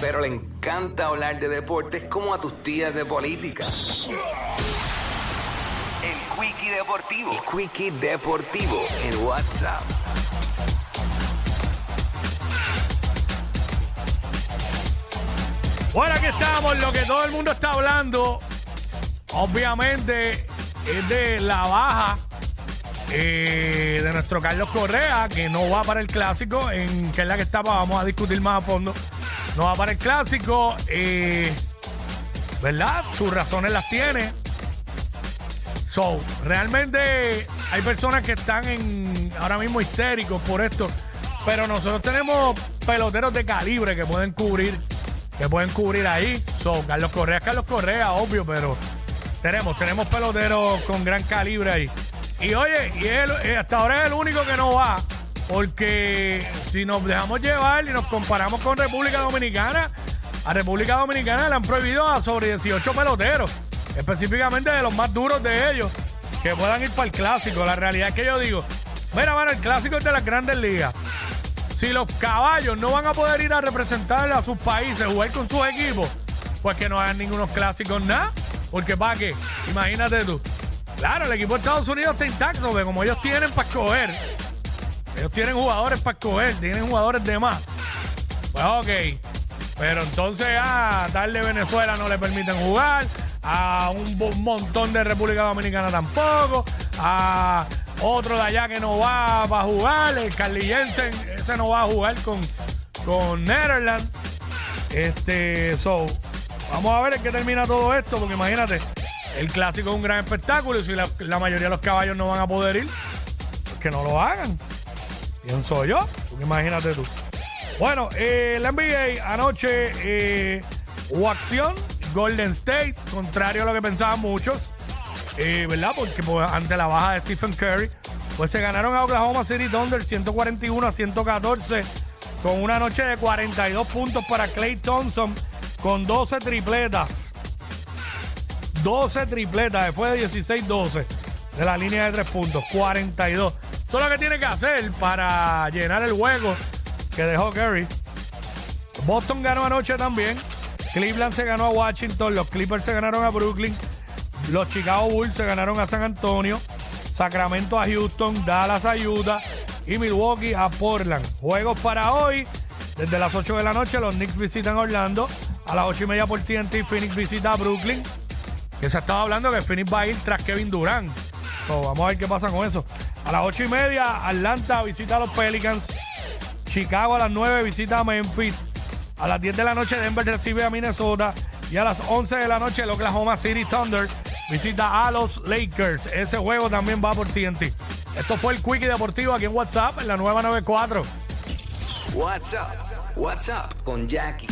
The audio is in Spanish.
pero le encanta hablar de deportes como a tus tías de política. El Quickie Deportivo. El Quickie Deportivo en WhatsApp. Bueno, aquí estamos, lo que todo el mundo está hablando, obviamente, es de la baja eh, de nuestro Carlos Correa, que no va para el clásico, en que es la que estaba, vamos a discutir más a fondo. No va para el clásico, eh, ¿verdad? Sus razones las tiene. So, realmente hay personas que están en ahora mismo histéricos por esto, pero nosotros tenemos peloteros de calibre que pueden cubrir, que pueden cubrir ahí. So, Carlos Correa Carlos Correa, obvio, pero tenemos, tenemos peloteros con gran calibre ahí. Y oye, y él eh, hasta ahora es el único que no va, porque si nos dejamos llevar y nos comparamos con República Dominicana, a República Dominicana le han prohibido a sobre 18 peloteros, específicamente de los más duros de ellos, que puedan ir para el clásico. La realidad es que yo digo, mira, mano, el clásico es de las grandes ligas. Si los caballos no van a poder ir a representar a sus países, jugar con sus equipos, pues que no hagan ningunos clásicos nada. Porque para qué, imagínate tú. Claro, el equipo de Estados Unidos está intacto, de como ellos tienen para escoger. Ellos tienen jugadores para escoger, tienen jugadores de más. Pues ok. Pero entonces a tal de Venezuela no le permiten jugar, a un montón de República Dominicana tampoco, a otro de allá que no va para jugar, el Carly Jensen, ese no va a jugar con, con Netherlands. Este, so, vamos a ver en qué termina todo esto, porque imagínate, el clásico es un gran espectáculo y si la, la mayoría de los caballos no van a poder ir, pues que no lo hagan. Pienso yo, imagínate tú. Bueno, eh, la NBA anoche eh, acción, Golden State, contrario a lo que pensaban muchos, eh, ¿verdad? Porque pues, ante la baja de Stephen Curry, pues se ganaron a Oklahoma City Thunder 141 a 114 con una noche de 42 puntos para Clay Thompson con 12 tripletas. 12 tripletas después de 16-12 de la línea de 3 puntos. 42. Eso es lo que tiene que hacer para llenar el juego que dejó Curry. Boston ganó anoche también. Cleveland se ganó a Washington. Los Clippers se ganaron a Brooklyn. Los Chicago Bulls se ganaron a San Antonio. Sacramento a Houston. Dallas a Utah. Y Milwaukee a Portland. Juegos para hoy. Desde las 8 de la noche los Knicks visitan Orlando. A las 8 y media por TNT Phoenix visita a Brooklyn. Que se estaba hablando que Phoenix va a ir tras Kevin Durant. Vamos a ver qué pasa con eso. A las 8 y media Atlanta visita a los Pelicans. Chicago a las 9 visita a Memphis. A las 10 de la noche Denver recibe a Minnesota. Y a las 11 de la noche el Oklahoma City Thunder visita a los Lakers. Ese juego también va por TNT. Esto fue el Quickie Deportivo aquí en WhatsApp en la nueva 94. WhatsApp. WhatsApp con Jackie.